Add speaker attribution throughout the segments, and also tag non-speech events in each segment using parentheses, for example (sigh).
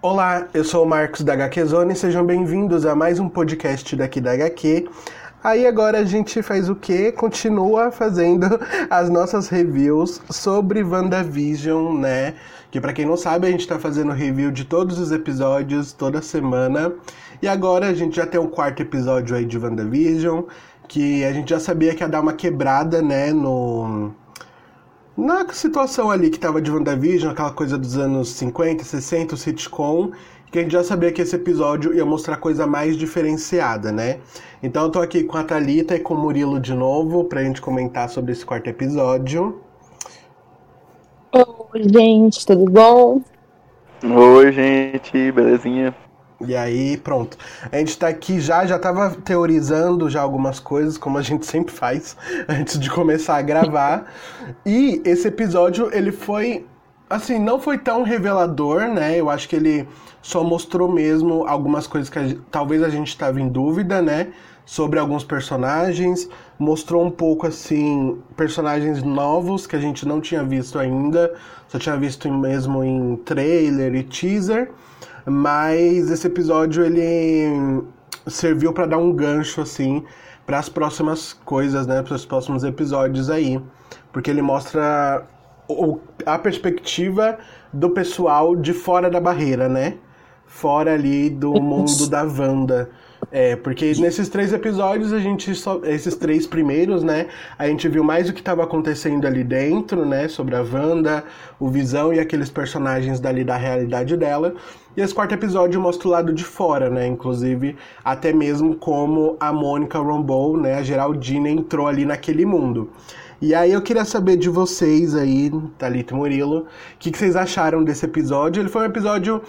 Speaker 1: Olá, eu sou o Marcos da HQ Zone, sejam bem-vindos a mais um podcast daqui da HQ. Aí agora a gente faz o quê? Continua fazendo (laughs) as nossas reviews sobre WandaVision, né? Que para quem não sabe, a gente tá fazendo review de todos os episódios toda semana. E agora a gente já tem o quarto episódio aí de WandaVision, que a gente já sabia que ia dar uma quebrada, né, no na situação ali que tava de WandaVision, aquela coisa dos anos 50, 60, o sitcom, que a gente já sabia que esse episódio ia mostrar coisa mais diferenciada, né? Então eu tô aqui com a Thalita e com o Murilo de novo pra gente comentar sobre esse quarto episódio.
Speaker 2: Oi, gente, tudo bom?
Speaker 3: Oi, gente, belezinha?
Speaker 1: E aí, pronto. A gente tá aqui já, já tava teorizando já algumas coisas, como a gente sempre faz, (laughs) antes de começar a gravar. e esse episódio, ele foi, assim, não foi tão revelador, né? Eu acho que ele só mostrou mesmo algumas coisas que a, talvez a gente estava em dúvida, né? Sobre alguns personagens, mostrou um pouco assim personagens novos que a gente não tinha visto ainda, só tinha visto mesmo em trailer e teaser, mas esse episódio ele serviu para dar um gancho assim para as próximas coisas, né, para os próximos episódios aí, porque ele mostra a perspectiva do pessoal de fora da barreira, né? fora ali do mundo da Wanda. É, porque nesses três episódios a gente só. Esses três primeiros, né? A gente viu mais o que estava acontecendo ali dentro, né? Sobre a Wanda, o Visão e aqueles personagens dali da realidade dela. E esse quarto episódio mostra o lado de fora, né? Inclusive, até mesmo como a Mônica Rambeau, né? A Geraldine entrou ali naquele mundo. E aí eu queria saber de vocês aí, Thalita e Murilo, o que, que, vocês acharam desse episódio. Ele foi um episódio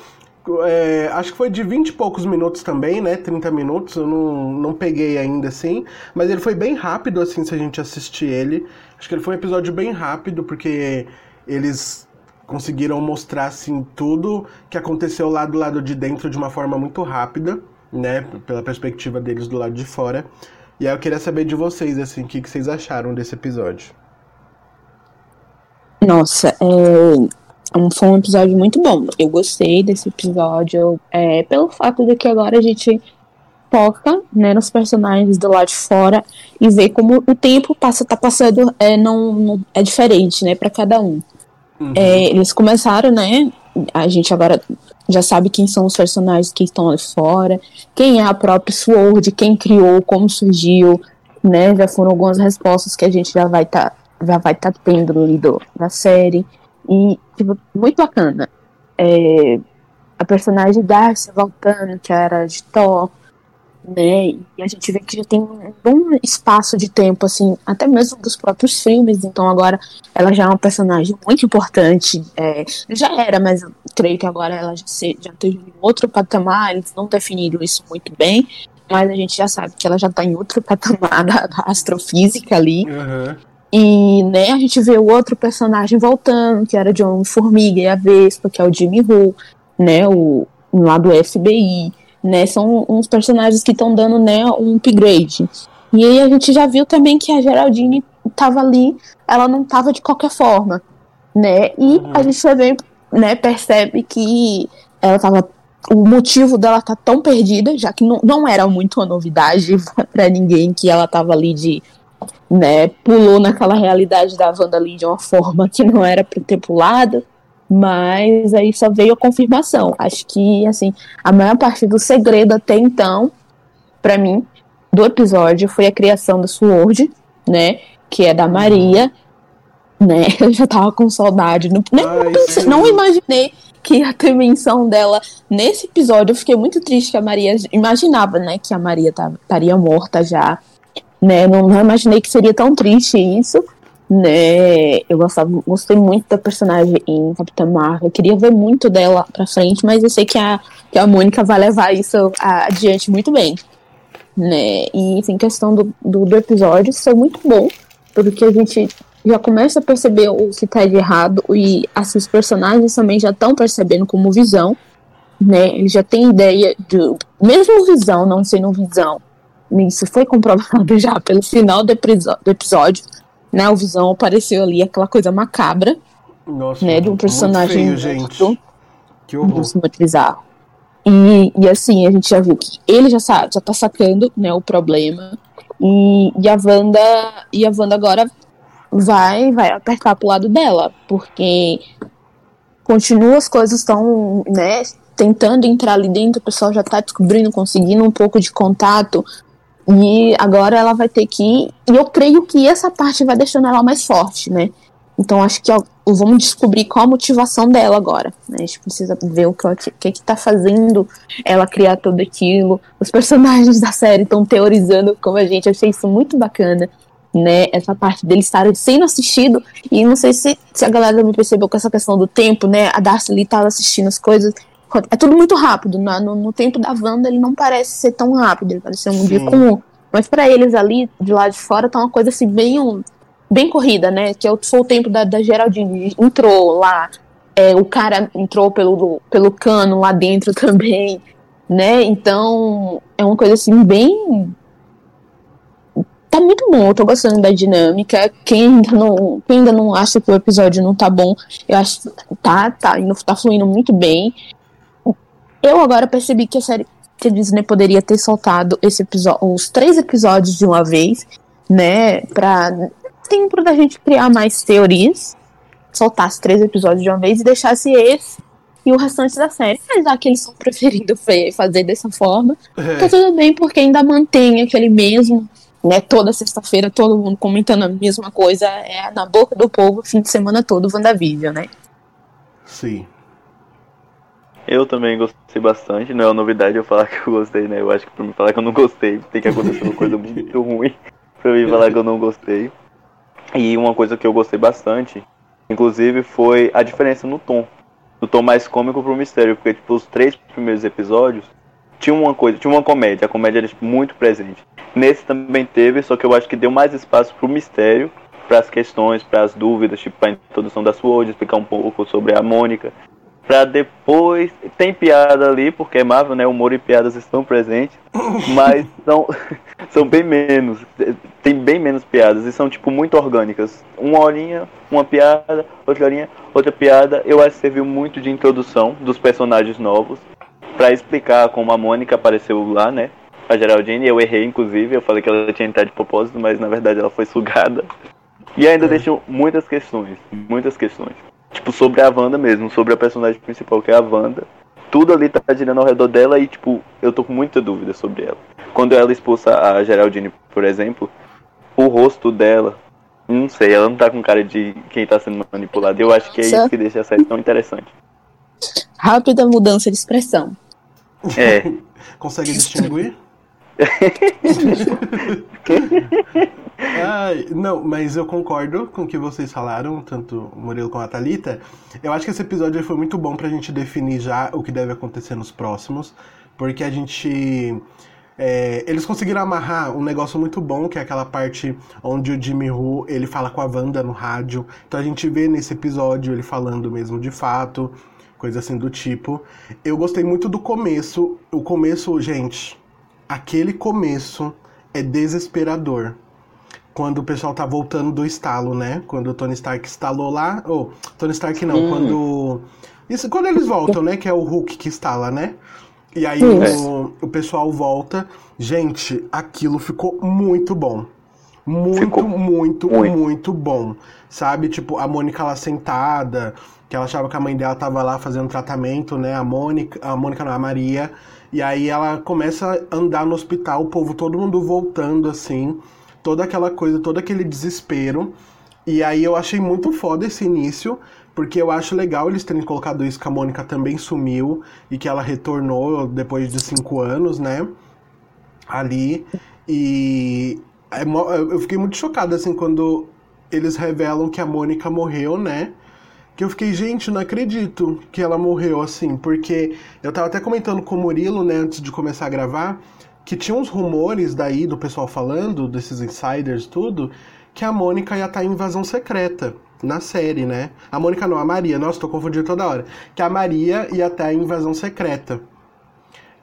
Speaker 1: é, acho que foi de 20 e poucos minutos também, né? 30 minutos, eu não, não peguei ainda assim. Mas ele foi bem rápido, assim, se a gente assistir ele. Acho que ele foi um episódio bem rápido, porque eles conseguiram mostrar, assim, tudo que aconteceu lá do lado de dentro de uma forma muito rápida, né? Pela perspectiva deles do lado de fora. E aí eu queria saber de vocês, assim, o que, que vocês acharam desse episódio.
Speaker 2: Nossa, é, foi um episódio muito bom. Eu gostei desse episódio é, pelo fato de que agora a gente foca né, nos personagens do lado de fora e vê como o tempo passa, tá passando é, não, não é diferente, né, para cada um. Uhum. É, eles começaram, né? A gente agora já sabe quem são os personagens que estão ali fora, quem é a própria Sword, quem criou, como surgiu, né? Já foram algumas respostas que a gente já vai estar tá, já vai tá tendo ali do, da série. E, tipo, muito bacana. É, a personagem Darcy voltando, que era de Thor, né? E a gente vê que já tem um bom espaço de tempo, assim, até mesmo dos próprios filmes. Então agora ela já é uma personagem muito importante. É, já era, mas eu creio que agora ela já, se, já teve outro patamar. Eles não definiram isso muito bem, mas a gente já sabe que ela já está em outro (laughs) patamar da, da astrofísica ali.
Speaker 1: Uhum.
Speaker 2: E, né, a gente vê o outro personagem voltando, que era de Homem-Formiga e a Vespa, que é o Jimmy Who, né, o, lá do FBI, né, são uns personagens que estão dando, né, um upgrade. E aí a gente já viu também que a Geraldine estava ali, ela não estava de qualquer forma, né, e uhum. a gente também, né, percebe que ela estava o motivo dela estar tá tão perdida, já que não, não era muito uma novidade (laughs) para ninguém que ela estava ali de né, pulou naquela realidade da Wanda ali de uma forma que não era para ter pulado, mas aí só veio a confirmação. Acho que, assim, a maior parte do segredo até então, para mim, do episódio foi a criação da Sword, né, que é da Maria, né, (laughs) eu já tava com saudade, não, nem, Ai, pensei, não imaginei que a ter menção dela nesse episódio, eu fiquei muito triste que a Maria, imaginava, né, que a Maria estaria morta já, né? Não, não imaginei que seria tão triste isso, né? Eu gostava, gostei muito da personagem em Capitã Marvel, eu queria ver muito dela pra frente, mas eu sei que a, que a Mônica vai levar isso adiante muito bem, né? E, em questão do, do, do episódio, isso foi muito bom, porque a gente já começa a perceber o que tá de errado e os personagens também já estão percebendo como visão, né? Eles já têm ideia de mesmo visão não sendo visão. Isso foi comprovado (laughs) já pelo final do episódio, né? O visão apareceu ali aquela coisa macabra,
Speaker 1: Nossa,
Speaker 2: né, de um
Speaker 1: muito
Speaker 2: personagem
Speaker 1: feio, gente.
Speaker 2: morto.
Speaker 1: Que horror.
Speaker 2: Muito muito bizarro. E, e assim, a gente já viu que ele já, sabe, já tá sacando né, o problema. E, e a Wanda. E a Wanda agora vai, vai apertar pro lado dela. Porque continua as coisas estão, né? Tentando entrar ali dentro, o pessoal já tá descobrindo, conseguindo um pouco de contato. E agora ela vai ter que. E eu creio que essa parte vai deixando ela mais forte, né? Então acho que ó, vamos descobrir qual a motivação dela agora. Né? A gente precisa ver o que, o que, que tá fazendo ela criar tudo aquilo. Os personagens (laughs) da série estão teorizando como a gente. Eu achei isso muito bacana. Né, essa parte deles estarem sendo assistido e não sei se, se a galera também percebeu com essa questão do tempo, né? A Darcy ali tava assistindo as coisas. É tudo muito rápido. né? No, no tempo da Wanda ele não parece ser tão rápido, ele parece ser um dia
Speaker 1: Sim.
Speaker 2: comum. Mas pra eles ali, de lá de fora, tá uma coisa assim bem bem corrida, né? Que é foi o tempo da, da Geraldine. Entrou lá, é, o cara entrou pelo, pelo cano lá dentro (laughs) também, né? Então, é uma coisa assim, bem. Tá muito bom, eu tô gostando da dinâmica. Quem ainda não, quem ainda não acha que o episódio não tá bom, eu acho que tá, tá, indo- tá fluindo muito bem. Eu agora percebi que a série que a Disney poderia ter soltado esse episódio, os três episódios de uma vez, né? Pra tempo da gente criar mais teorias, soltasse três episódios de uma vez e deixasse esse e o restante da série. Mas já que eles estão preferindo fe- fazer dessa forma, tá
Speaker 1: É,
Speaker 2: tudo bem, porque ainda mantém aquele mesmo, né? Toda sexta-feira, todo mundo comentando a mesma coisa, é na boca do povo, fim de semana todo, WandaVision, né?
Speaker 1: sim.
Speaker 3: Eu também gostei bastante, não é uma novidade eu falar (laughs) que eu gostei, né? Eu acho que pra mim falar que eu não gostei, tem que acontecer uma coisa muito (laughs) ruim pra mim falar que eu não gostei. E uma coisa que eu gostei bastante, inclusive, foi a diferença no tom. Do tom mais cômico pro mistério, porque tipo, os três primeiros episódios tinha uma coisa, tinha uma comédia, a comédia era tipo, muito presente. Nesse também teve, só que eu acho que deu mais espaço pro mistério, para as questões, para as dúvidas, tipo a introdução da Sword, explicar um pouco sobre a Mônica, Pra depois. Tem piada ali, porque é Marvel, né? Humor e piadas estão presentes. (laughs) Mas são, (laughs) são bem menos. Tem bem menos piadas. E são, tipo, muito orgânicas. Uma horinha, uma piada, outra horinha, outra piada. Eu acho que serviu muito de introdução dos personagens novos. Pra explicar como a Mônica apareceu lá, né? A Geraldine. Eu errei, inclusive. Eu falei que ela tinha entrado de propósito, mas na verdade ela foi sugada. E ainda deixou muitas questões. Muitas questões. Tipo, sobre a Wanda mesmo, sobre a personagem principal, que é a Wanda. Tudo ali tá girando ao redor dela e, tipo, eu tô com muita dúvida sobre ela. Quando ela expulsa a Geraldine, por exemplo, o rosto dela, não sei, ela não tá com cara de quem tá sendo manipulado. Eu acho que é isso que deixa a série tão interessante.
Speaker 2: Rápida mudança de expressão.
Speaker 3: É, (laughs)
Speaker 1: Consegue distinguir? (laughs) (laughs) Não, mas eu concordo com o que vocês falaram, tanto o Murilo como a Thalita. Eu acho que esse episódio foi muito bom pra gente definir já o que deve acontecer nos próximos, porque a gente. é, eles conseguiram amarrar um negócio muito bom, que é aquela parte onde o Jimmy Who ele fala com a Wanda no rádio. Então a gente vê nesse episódio ele falando mesmo de fato, coisa assim do tipo. Eu gostei muito do começo. O começo, gente, aquele começo é desesperador. Quando o pessoal tá voltando do estalo, né? Quando o Tony Stark instalou lá. Ou, Tony Stark não,
Speaker 2: Hum.
Speaker 1: quando. Isso, quando eles voltam, né? Que é o Hulk que instala, né? E aí o, o pessoal volta. Gente, aquilo ficou muito bom. Muito,
Speaker 3: Ficou
Speaker 1: muito,
Speaker 3: muito.
Speaker 1: muito bom. Sabe? Tipo, a Mônica lá sentada, que ela achava que a mãe dela tava lá fazendo tratamento, né? A Mônica, a Mônica não, a Maria. E aí ela começa a andar no hospital, o povo, todo mundo voltando assim, toda aquela coisa, todo aquele desespero. E aí eu achei muito foda esse início, porque eu acho legal eles terem colocado isso que a Mônica também sumiu e que ela retornou depois de cinco anos, né? Ali. E é eu fiquei muito chocado assim quando eles revelam que a Mônica morreu, né? Que eu fiquei, gente, não acredito que ela morreu assim, porque eu tava até comentando com o Murilo, né, antes de começar a gravar, que tinha uns rumores daí do pessoal falando, desses insiders tudo, que a Mônica ia estar em invasão secreta na série, né? A Mônica não, a Maria. Nossa, tô confundindo toda hora. Que a Maria ia estar em invasão secreta.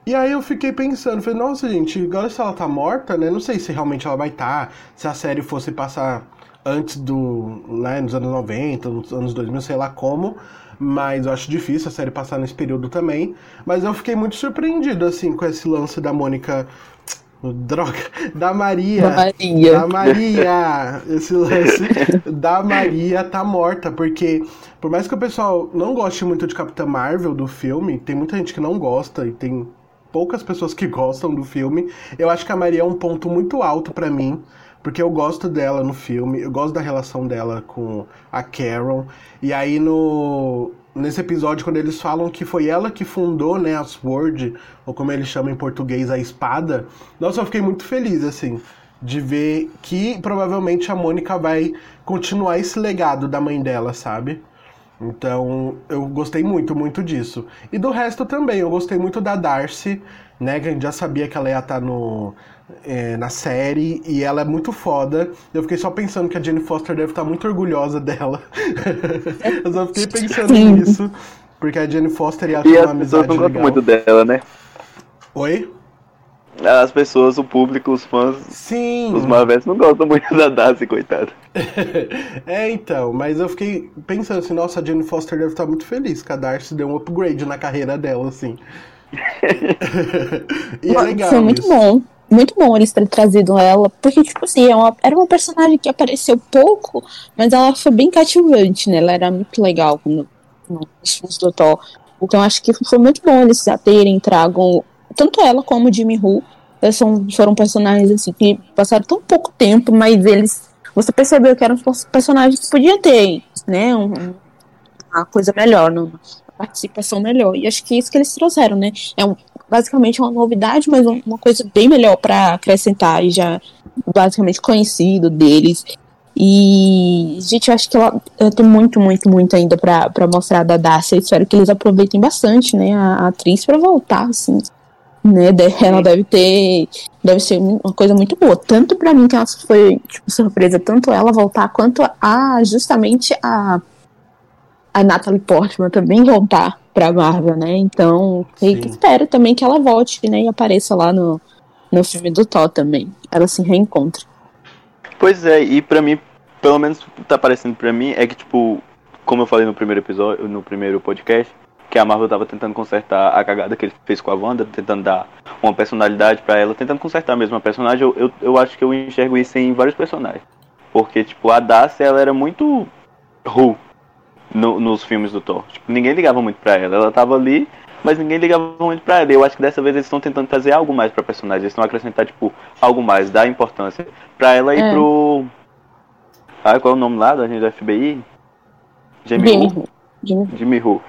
Speaker 1: E aí eu fiquei pensando, falei, nossa, gente, agora se ela tá morta, né? Não sei se realmente ela vai estar, se a série fosse passar antes do, né, nos anos 90, nos anos 2000, sei lá como, mas eu acho difícil a série passar nesse período também. Mas eu fiquei muito surpreendido, assim, com esse lance da Mônica. (tsk) Droga, da Maria.
Speaker 2: Da Maria.
Speaker 1: Da Maria. Esse lance (laughs) da Maria tá morta, porque por mais que o pessoal não goste muito de Capitã Marvel do filme, tem muita gente que não gosta e tem poucas pessoas que (laughs) gostam do filme. Eu acho que a Maria é um ponto muito alto para mim, porque eu gosto dela no filme, eu gosto da relação dela com a Carol. E aí no nesse episódio quando eles falam que foi ela que fundou, né, a Sword, ou como eles chamam em português, a espada. Nossa, eu fiquei muito feliz assim de ver que provavelmente a Mônica vai continuar esse legado da mãe dela, sabe? Então, eu gostei muito, muito disso. E do resto também, eu gostei muito da Darcy, né? Que a gente já sabia que ela ia estar no, é, na série e ela é muito foda. Eu fiquei só pensando que a Jane Foster deve estar muito orgulhosa (laughs) dela. eu só fiquei pensando nisso. Porque a Jane Foster ia achar uma amizade
Speaker 3: não gostam
Speaker 1: legal.
Speaker 3: muito dela, né?
Speaker 1: Oi?
Speaker 3: As pessoas, o público, os fãs,
Speaker 1: Sim.
Speaker 3: os Marvels não gostam muito da Darcy, coitada. (laughs)
Speaker 1: é, então, mas eu fiquei pensando assim, nossa, a Jane Foster deve estar muito feliz que a Darcy deu um upgrade na carreira dela, assim. (laughs) e é legal.
Speaker 2: Foi muito
Speaker 1: isso.
Speaker 2: bom. Muito bom eles terem trazido ela, porque, tipo assim, é uma- era uma personagem que apareceu pouco, mas ela foi bem cativante, né? Ela era muito legal no, no- nos filmes do Thor. Então, acho que foi muito bom eles já terem trago tanto ela como o Jimmy. Eles são, foram personagens, assim, que passaram tão pouco tempo, mas eles. Você percebeu que eram pers- personagens que podiam ter, né? um- um- uma coisa melhor, uma participação melhor. E acho que é isso que eles trouxeram, né? É um, basicamente uma novidade, mas um- uma coisa bem melhor para acrescentar e já basicamente conhecido deles. E, gente, eu acho que ela, ela tem muito, muito, muito ainda pra mostrar da Darcy. Espero que eles aproveitem bastante, né, a, a atriz pra voltar, assim. Né, ela deve ter. Deve ser uma coisa muito boa. Tanto pra mim, que ela foi, tipo, surpresa, tanto ela voltar, quanto a justamente a, a Natalie Portman também voltar pra Marvel, né? Então, espero também que ela volte, né, e apareça lá no, no filme do Thor também. Ela se reencontra.
Speaker 3: Pois é, e pra mim, pelo menos tá parecendo pra mim, é que tipo, como eu falei no primeiro episódio, no primeiro podcast, que a Marvel tava tentando consertar a cagada que ele fez com a Wanda, tentando dar uma personalidade pra ela, tentando consertar mesmo a personagem, eu, eu, eu acho que eu enxergo isso em vários personagens. Porque, tipo, a Darcy, ela era muito Who no- nos filmes do Thor. Tipo, ninguém ligava muito pra ela. Ela tava ali, mas ninguém ligava muito pra ela. E eu acho que dessa vez eles estão tentando trazer algo mais pra personagem. Eles estão acrescentar, tipo, algo mais, dar importância pra ela e
Speaker 2: É.
Speaker 3: pro. Ah, qual é o nome lá da gente do FBI? Jamie
Speaker 2: Jimmy? Who. Jimmy
Speaker 3: Jimmy Who.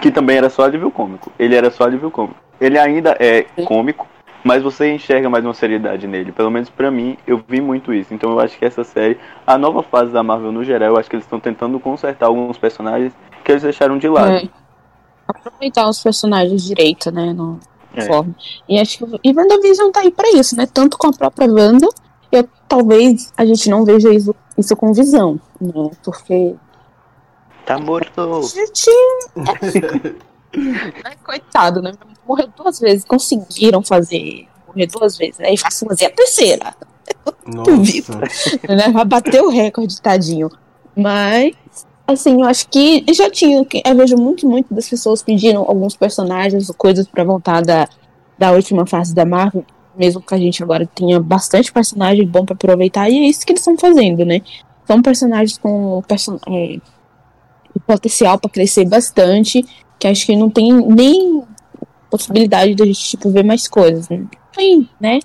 Speaker 3: Que também era só alívio cômico. Ele era só alívio cômico. Ele ainda é cômico, mas você enxerga mais uma seriedade nele. Pelo menos pra mim, eu vi muito isso. Então eu acho que essa série, a nova fase da Marvel no geral, eu acho que eles estão tentando consertar alguns personagens que eles deixaram de lado.
Speaker 2: É. Aproveitar os personagens direito, né? No
Speaker 3: É.
Speaker 2: forma. E acho que e WandaVision tá aí pra isso, né? Tanto com a própria Wanda, eu talvez a gente não veja isso, isso com visão, né? Porque.
Speaker 3: Tá morto.
Speaker 2: Gente. (laughs) é, coitado, né? Morreu duas vezes, conseguiram fazer. Morrer duas vezes, né? E vai fazer a terceira. Duvido.
Speaker 1: Nossa.
Speaker 2: né? Vai bater o recorde, tadinho. Mas, assim, eu acho que já tinha. Eu vejo muito, muito das pessoas pedindo alguns personagens, coisas pra voltar da, da última fase da Marvel. Mesmo que a gente agora tenha bastante personagem bom pra aproveitar. E é isso que eles estão fazendo, né? São personagens com person é, potencial pra crescer bastante. Que acho que não tem nem possibilidade de a gente tipo, ver mais coisas. Né? Né?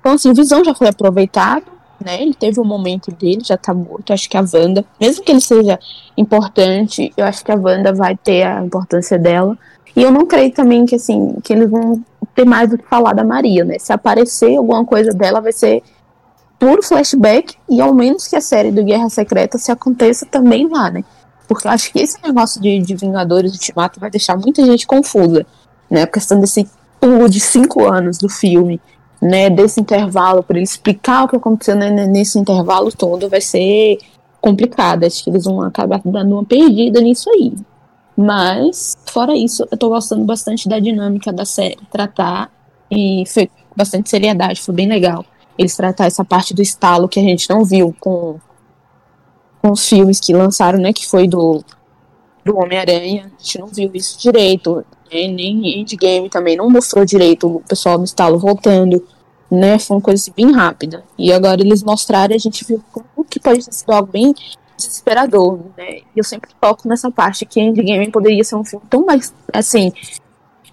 Speaker 2: Então, assim, o Visão já foi aproveitado né? Ele teve um momento dele, já tá morto. Acho que a Wanda, mesmo que ele seja importante, eu acho que a Wanda vai ter a importância dela. E eu não creio também que assim, que eles vão ter mais do que falar da Maria, né? Se aparecer alguma coisa dela, vai ser puro flashback, e ao menos que a série do Guerra Secreta se aconteça também lá, né? Porque eu acho que esse negócio de, de Vingadores Ultimato vai deixar muita gente confusa, né? A questão desse pulo de cinco anos do filme, né, desse intervalo, para ele explicar o que aconteceu né, nesse intervalo todo, vai ser complicado. Acho que eles vão acabar dando uma perdida nisso aí. Mas, fora isso, eu tô gostando bastante da dinâmica da série, tratar e foi bastante seriedade, foi bem legal. Eles tratar essa parte do estalo que a gente não viu com, com os filmes que lançaram, né? Que foi do, do Homem-Aranha. A gente não viu isso direito. Né, nem Endgame também não mostrou direito o pessoal do estalo voltando. Né, foi uma coisa assim, bem rápida. E agora eles mostraram a gente viu como que pode ter sido algo bem desesperador, né? E eu sempre toco nessa parte que Endgame poderia ser um filme tão mais, assim,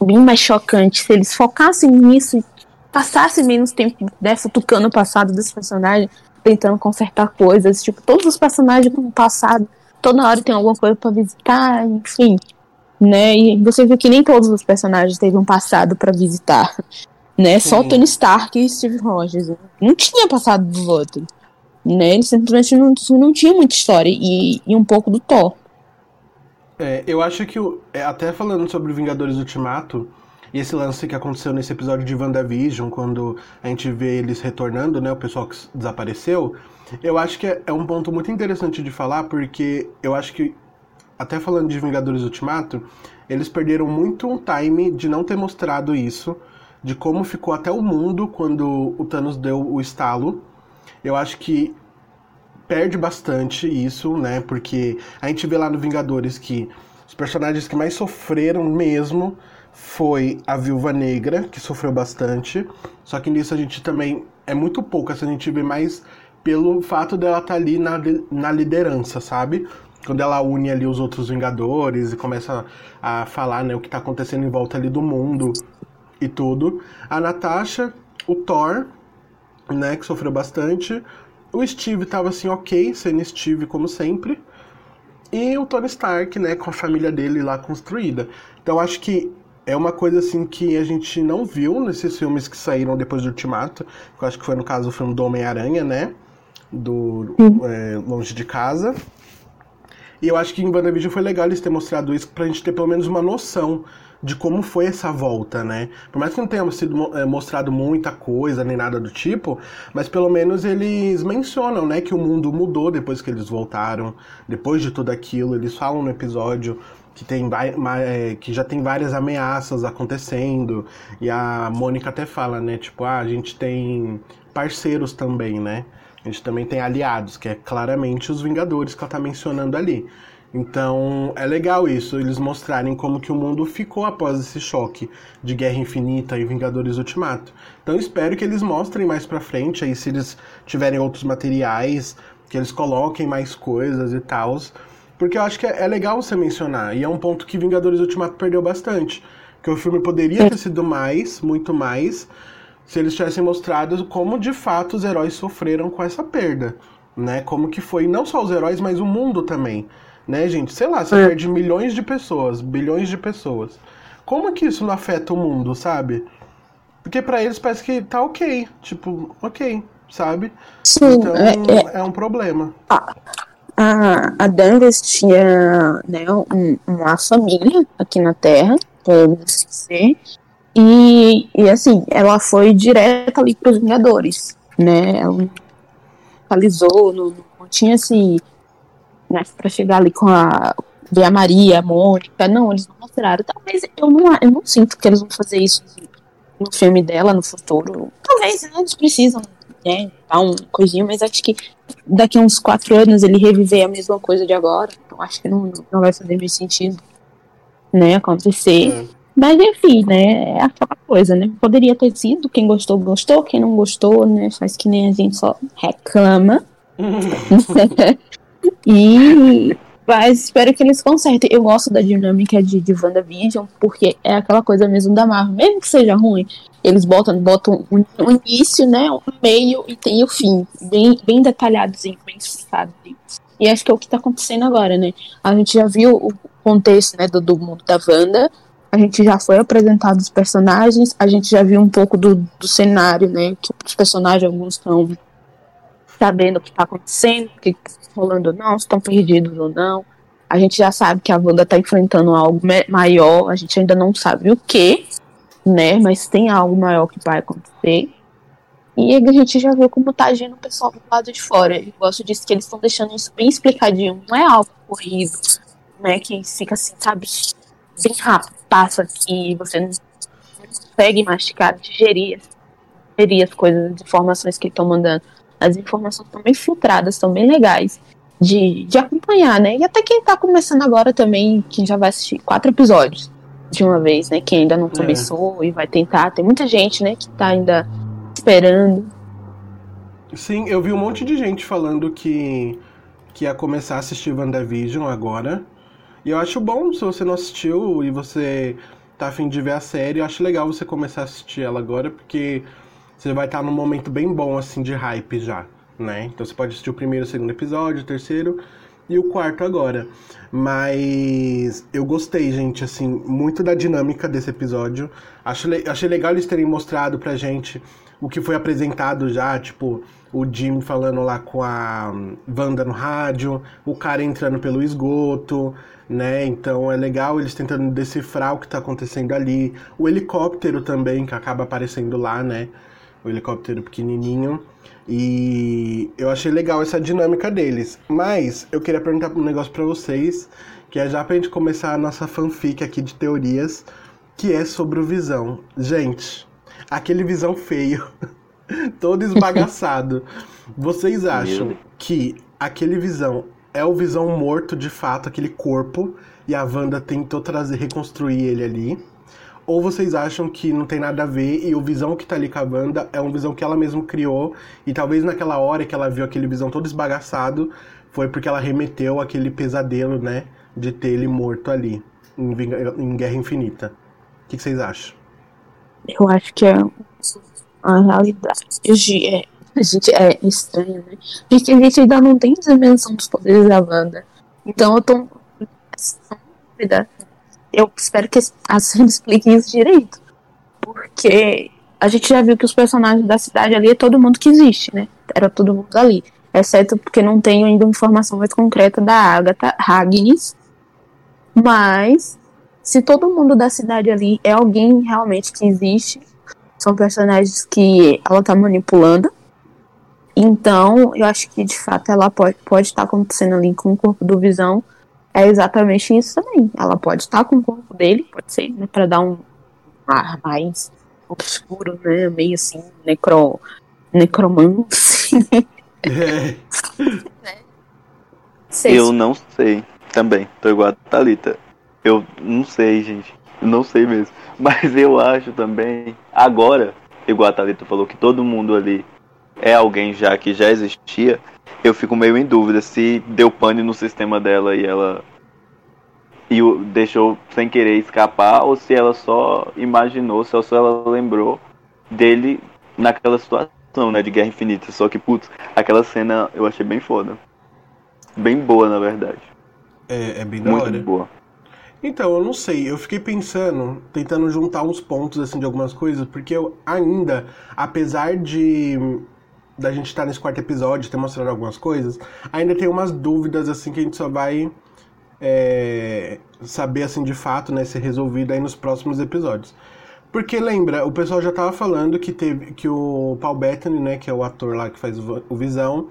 Speaker 2: bem mais chocante se eles focassem nisso e passassem menos tempo né, futucando o passado desse personagem, tentando consertar coisas. Tipo, todos os personagens no passado, toda hora tem alguma coisa para visitar, enfim. Né? E você viu que nem todos os personagens teve um passado para visitar. Né? Só Tony Stark e Steve Rogers. Não tinha passado dos outros. Né? Eles simplesmente não, não tinham muita história. E, e um pouco do Thor.
Speaker 1: É, eu acho que, é, até falando sobre Vingadores Ultimato, e esse lance que aconteceu nesse episódio de WandaVision, quando a gente vê eles retornando, né, o pessoal que desapareceu, eu acho que é, é um ponto muito interessante de falar, porque eu acho que, até falando de Vingadores Ultimato, eles perderam muito um time de não ter mostrado isso, de como ficou até o mundo quando o Thanos deu o estalo. Eu acho que perde bastante isso, né? Porque a gente vê lá no Vingadores que os personagens que mais sofreram mesmo foi a Viúva Negra, que sofreu bastante. Só que nisso a gente também é muito pouco, assim, a gente vê mais pelo fato dela estar tá ali na, na liderança, sabe? Quando ela une ali os outros Vingadores e começa a falar né, o que está acontecendo em volta ali do mundo e tudo. A Natasha, o Thor, né, que sofreu bastante. O Steve tava assim, ok, sendo Steve como sempre. E o Tony Stark, né, com a família dele lá construída. Então acho que é uma coisa assim que a gente não viu nesses filmes que saíram depois do Ultimato. Que eu acho que foi no caso do filme do Homem-Aranha, né? Do é, Longe de Casa. E eu acho que em WandaVision foi legal eles terem mostrado isso pra gente ter pelo menos uma noção de como foi essa volta, né? Por mais que não tenha sido é, mostrado muita coisa nem nada do tipo, mas pelo menos eles mencionam, né, que o mundo mudou depois que eles voltaram, depois de tudo aquilo. Eles falam no episódio que, tem, é, que já tem várias ameaças acontecendo. E a Mônica até fala, né? Tipo, ah, a gente tem parceiros também, né? A gente também tem aliados, que é claramente os Vingadores que ela tá mencionando ali. Então é legal isso, eles mostrarem como que o mundo ficou após esse choque de Guerra Infinita e Vingadores Ultimato. Então espero que eles mostrem mais pra frente, aí se eles tiverem outros materiais, que eles coloquem mais coisas e tal. Porque eu acho que é, é legal você mencionar. E é um ponto que Vingadores Ultimato perdeu bastante. Que o filme poderia ter sido mais, muito mais, se eles tivessem mostrado como de fato os heróis sofreram com essa perda. Né? Como que foi não só os heróis, mas o mundo também. Né, gente? Sei lá, você é. perde milhões de pessoas, bilhões de pessoas. Como que isso não afeta o mundo, sabe? Porque para eles parece que tá ok. Tipo, ok, sabe?
Speaker 2: Sim,
Speaker 1: então é, é... é um problema.
Speaker 2: Ah a, a Danvers tinha né, um, uma família aqui na Terra, podemos dizer, e, e assim, ela foi direto ali para os Vingadores, né? Ela localizou, não, não tinha assim, né, para chegar ali com a ver a Maria, a Mônica, não, eles não mostraram. Talvez eu não, eu não sinto que eles vão fazer isso no filme dela no futuro. Talvez né, eles precisam né, dar um coisinho, mas acho que daqui a uns quatro anos ele reviver a mesma coisa de agora, então acho que não, não vai fazer muito sentido, né, acontecer. É. Mas enfim, né, é aquela coisa, né, poderia ter sido, quem gostou, gostou, quem não gostou, né, faz que nem a gente só reclama. (laughs) e mas espero que eles consertem. Eu gosto da dinâmica de, de WandaVision, porque é aquela coisa mesmo da Marvel. Mesmo que seja ruim, eles botam, botam um, um início, né? Um meio e tem o fim. Bem, bem detalhadozinho, bem explicado. E acho que é o que tá acontecendo agora, né? A gente já viu o contexto né, do, do mundo da Wanda. A gente já foi apresentado os personagens, a gente já viu um pouco do, do cenário, né? Que os personagens, alguns estão sabendo o que está acontecendo, o que está rolando ou não, se estão perdidos ou não. A gente já sabe que a Wanda está enfrentando algo maior, a gente ainda não sabe o que, né? Mas tem algo maior que vai acontecer. E a gente já viu como tá agindo o pessoal do lado de fora. Eu gosto disso que eles estão deixando isso bem explicadinho. Não é algo corrido, né? Que fica assim, sabe, bem rápido. Passa aqui, você não consegue mastigar, digerir, digerir as coisas, as informações que estão mandando. As informações estão bem filtradas, estão bem legais de, de acompanhar, né? E até quem tá começando agora também, quem já vai assistir quatro episódios de uma vez, né? Quem ainda não começou e vai tentar. Tem muita gente, né, que tá ainda esperando.
Speaker 1: Sim, eu vi um monte de gente falando que, que ia começar a assistir WandaVision agora. E eu acho bom se você não assistiu e você tá afim de ver a série, eu acho legal você começar a assistir ela agora, porque você vai estar num momento bem bom, assim, de hype já, né? Então você pode assistir o primeiro, o segundo episódio, o terceiro e o quarto agora. Mas eu gostei, gente, assim, muito da dinâmica desse episódio. Acho, achei legal eles terem mostrado pra gente o que foi apresentado já, tipo, o Jim falando lá com a Wanda no rádio, o cara entrando pelo esgoto, né? Então é legal eles tentando decifrar o que tá acontecendo ali. O helicóptero também, que acaba aparecendo lá, né? O helicóptero pequenininho. E eu achei legal essa dinâmica deles. Mas eu queria perguntar um negócio para vocês, que é já pra gente começar a nossa fanfic aqui de teorias, que é sobre o Visão. Gente, aquele Visão feio, (laughs) todo esbagaçado. vocês acham que aquele Visão é o Visão morto de fato, aquele corpo, e a Wanda tentou trazer, reconstruir ele ali? Ou vocês acham que não tem nada a ver e o Visão que tá ali com a Wanda é um Visão que ela mesma criou e talvez naquela hora que ela viu aquele Visão todo esbagaçado foi porque ela remeteu aquele pesadelo, né, de ter ele morto ali em, em Guerra Infinita. O que, que vocês acham?
Speaker 2: Eu acho que é a realidade. É, a gente é estranho, né? Porque a gente ainda não tem dimensão dos poderes da Wanda. Então eu tô. Eu espero que a série (laughs) explique isso direito. Porque a gente já viu que os personagens da cidade ali é todo mundo que existe, né? Era todo mundo ali. Exceto porque não tenho ainda informação mais concreta da Agatha Ragnis. Mas, se todo mundo da cidade ali é alguém realmente que existe, são personagens que ela tá manipulando então, eu acho que de fato ela pode, pode estar acontecendo ali com o corpo do Visão. É exatamente isso também. Ela pode estar com o corpo dele, pode ser, né, para dar um ar mais obscuro, né, meio assim, necro, necromante.
Speaker 1: É. (laughs)
Speaker 3: né? Eu não sei também, tô igual a Thalita. Eu não sei, gente. Não sei mesmo. Mas eu acho também, agora, igual a Thalita falou, que todo mundo ali é alguém já que já existia, eu fico meio em dúvida se deu pane no sistema dela e ela e o deixou sem querer escapar ou se ela só imaginou, se só ela lembrou dele naquela situação, né, de Guerra Infinita. Só que, putz, aquela cena eu achei bem foda. Bem boa, na verdade.
Speaker 1: É, é bem da
Speaker 3: Muito
Speaker 1: hora.
Speaker 3: boa.
Speaker 1: Então, eu não sei, eu fiquei pensando, tentando juntar uns pontos assim de algumas coisas, porque eu ainda, apesar de da gente estar tá nesse quarto episódio, ter mostrado algumas coisas, ainda tem umas dúvidas assim que a gente só vai é, saber assim de fato, né, ser resolvido aí nos próximos episódios. Porque lembra, o pessoal já tava falando que teve que o Paul Bettany, né, que é o ator lá que faz o Visão,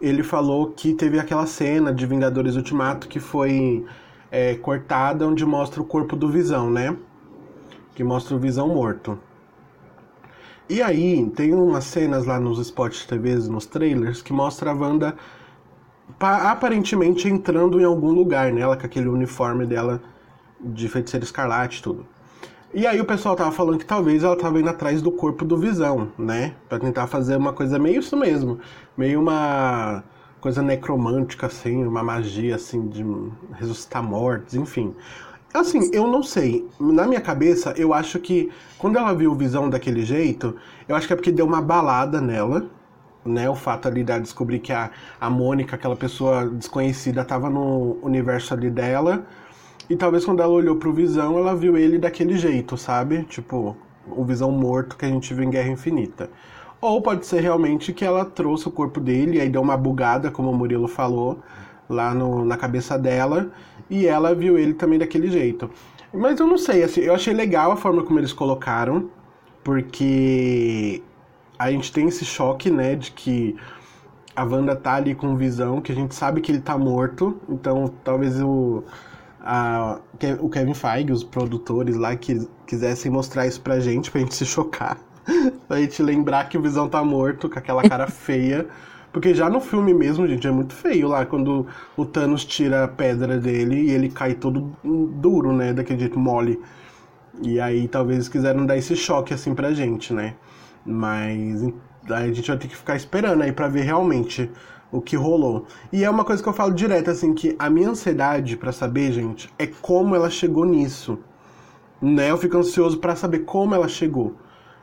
Speaker 1: ele falou que teve aquela cena de Vingadores Ultimato que foi é, cortada onde mostra o corpo do Visão, né? Que mostra o Visão morto. E aí, tem umas cenas lá nos spots TVs, nos trailers, que mostra a Wanda aparentemente entrando em algum lugar, né? Ela com aquele uniforme dela de feiticeira escarlate tudo. E aí o pessoal tava falando que talvez ela tava indo atrás do corpo do Visão, né? Pra tentar fazer uma coisa meio isso mesmo. Meio uma coisa necromântica, assim, uma magia, assim, de ressuscitar mortos, enfim. Assim, eu não sei. Na minha cabeça, eu acho que quando ela viu o Visão daquele jeito, eu acho que é porque deu uma balada nela, né? O fato ali dela descobrir que a, a Mônica, aquela pessoa desconhecida, estava no universo ali dela. E talvez quando ela olhou pro Visão, ela viu ele daquele jeito, sabe? Tipo, o Visão morto que a gente viu em Guerra Infinita. Ou pode ser realmente que ela trouxe o corpo dele e aí deu uma bugada, como o Murilo falou, lá no, na cabeça dela e ela viu ele também daquele jeito. Mas eu não sei, assim, eu achei legal a forma como eles colocaram, porque a gente tem esse choque, né, de que a Wanda tá ali com visão, que a gente sabe que ele tá morto, então talvez o, a, o Kevin Feige, os produtores lá, que quisessem mostrar isso pra gente, pra gente se chocar. (laughs) pra gente lembrar que o Visão tá morto, com aquela cara (laughs) feia. Porque já no filme mesmo, gente, é muito feio lá quando o Thanos tira a pedra dele e ele cai todo duro, né? Daquele jeito mole. E aí talvez quiseram dar esse choque assim pra gente, né? Mas aí a gente vai ter que ficar esperando aí pra ver realmente o que rolou. E é uma coisa que eu falo direto, assim, que a minha ansiedade para saber, gente, é como ela chegou nisso. Né? Eu fico ansioso para saber como ela chegou.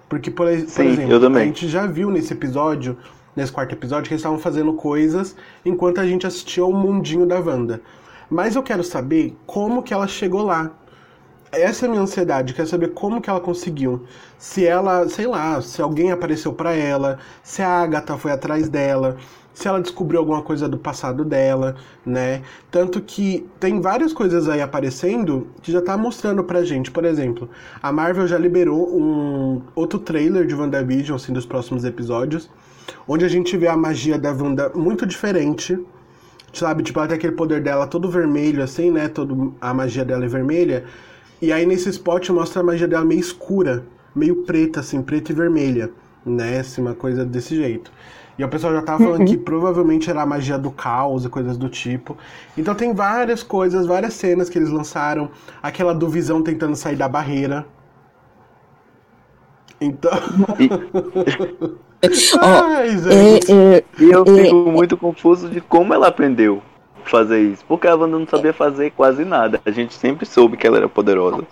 Speaker 1: Porque, por, por
Speaker 3: Sim,
Speaker 1: exemplo, a gente já viu nesse episódio nesse quarto episódio, que eles estavam fazendo coisas enquanto a gente assistia o mundinho da Wanda. Mas eu quero saber como que ela chegou lá. Essa é a minha ansiedade, quero saber como que ela conseguiu. Se ela, sei lá, se alguém apareceu para ela, se a Agatha foi atrás dela, se ela descobriu alguma coisa do passado dela, né? Tanto que tem várias coisas aí aparecendo que já tá mostrando pra gente. Por exemplo, a Marvel já liberou um outro trailer de WandaVision, assim, dos próximos episódios onde a gente vê a magia da Wanda muito diferente. Sabe, tipo, ela tem aquele poder dela todo vermelho, assim, né? Todo, a magia dela é vermelha. E aí nesse spot mostra a magia dela meio escura, meio preta, assim, preta e vermelha, né? Assim, uma coisa desse jeito. E o pessoal já tava falando que provavelmente era a magia do caos e coisas do tipo. Então tem várias coisas, várias cenas que eles lançaram. Aquela do Visão tentando sair da barreira. Então. (laughs)
Speaker 2: É, é,
Speaker 3: E eu
Speaker 2: É,
Speaker 3: fico muito confuso de como ela aprendeu a fazer isso. Porque a Wanda não sabia fazer quase nada. A gente sempre soube que ela era poderosa.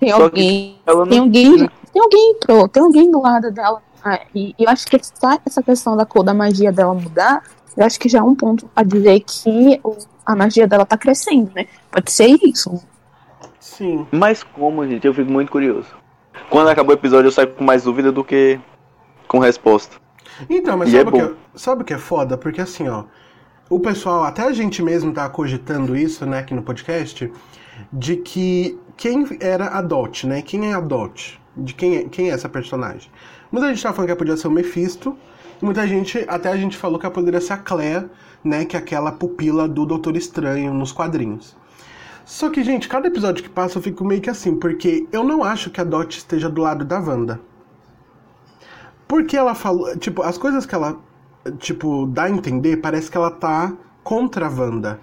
Speaker 2: tem
Speaker 3: Só
Speaker 2: alguém.
Speaker 3: Ela
Speaker 2: Tem
Speaker 3: não.
Speaker 2: alguém. Tem alguém, pô, tem alguém do lado dela. Ah, e eu acho que essa, essa questão da cor da magia dela mudar, eu acho que já é um ponto a dizer que a magia dela tá crescendo, né? Pode ser isso.
Speaker 1: Sim.
Speaker 3: Mas como, gente? Eu fico muito curioso. Quando acabou o episódio, eu saio com mais dúvida do que com resposta.
Speaker 1: Então, mas
Speaker 3: E
Speaker 1: sabe,
Speaker 3: é
Speaker 1: o que é, sabe o que é foda? Porque assim, ó, o pessoal, até a gente mesmo tá cogitando isso, né, aqui no podcast, de que quem era a Dot, né? Quem é a Dot? De quem é, quem é essa personagem? Muita gente tá falando que ela podia ser o Mephisto, e muita gente, até a gente falou que ela poderia ser a Clea, né, que é aquela pupila do Doutor Estranho nos quadrinhos. Só que, gente, cada episódio que passa eu fico meio que assim, porque eu não acho que a Dot esteja do lado da Wanda. Porque ela falou, tipo, as coisas que ela, tipo, dá a entender, parece que ela tá contra a Wanda,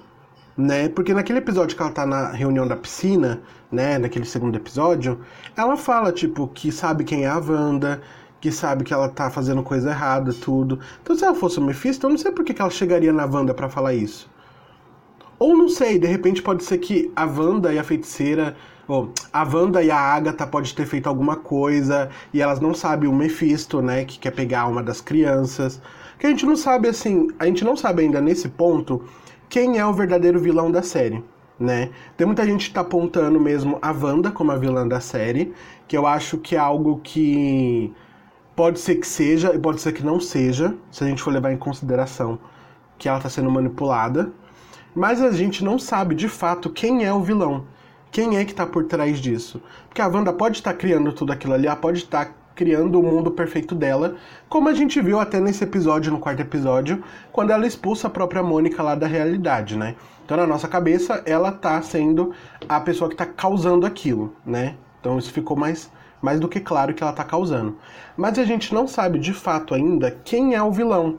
Speaker 1: né? Porque naquele episódio que ela tá na reunião da piscina, né, naquele segundo episódio, ela fala, tipo, que sabe quem é a Wanda, que sabe que ela tá fazendo coisa errada, tudo. Então se ela fosse o Mephisto, eu não sei por que ela chegaria na Wanda pra falar isso. Ou não sei, de repente pode ser que a Wanda e a feiticeira. Ou a Wanda e a Agatha pode ter feito alguma coisa e elas não sabem o Mephisto, né? Que quer pegar a alma das crianças. Que a gente não sabe assim. A gente não sabe ainda nesse ponto quem é o verdadeiro vilão da série. Né? Tem muita gente que tá apontando mesmo a Wanda como a vilã da série, que eu acho que é algo que pode ser que seja e pode ser que não seja, se a gente for levar em consideração que ela tá sendo manipulada. Mas a gente não sabe de fato quem é o vilão. Quem é que tá por trás disso? Porque a Wanda pode estar criando tudo aquilo ali, ela pode estar criando o mundo perfeito dela, como a gente viu até nesse episódio, no quarto episódio, quando ela expulsa a própria Mônica lá da realidade, né? Então na nossa cabeça, ela tá sendo a pessoa que tá causando aquilo, né? Então isso ficou mais, mais do que claro que ela tá causando. Mas a gente não sabe de fato ainda quem é o vilão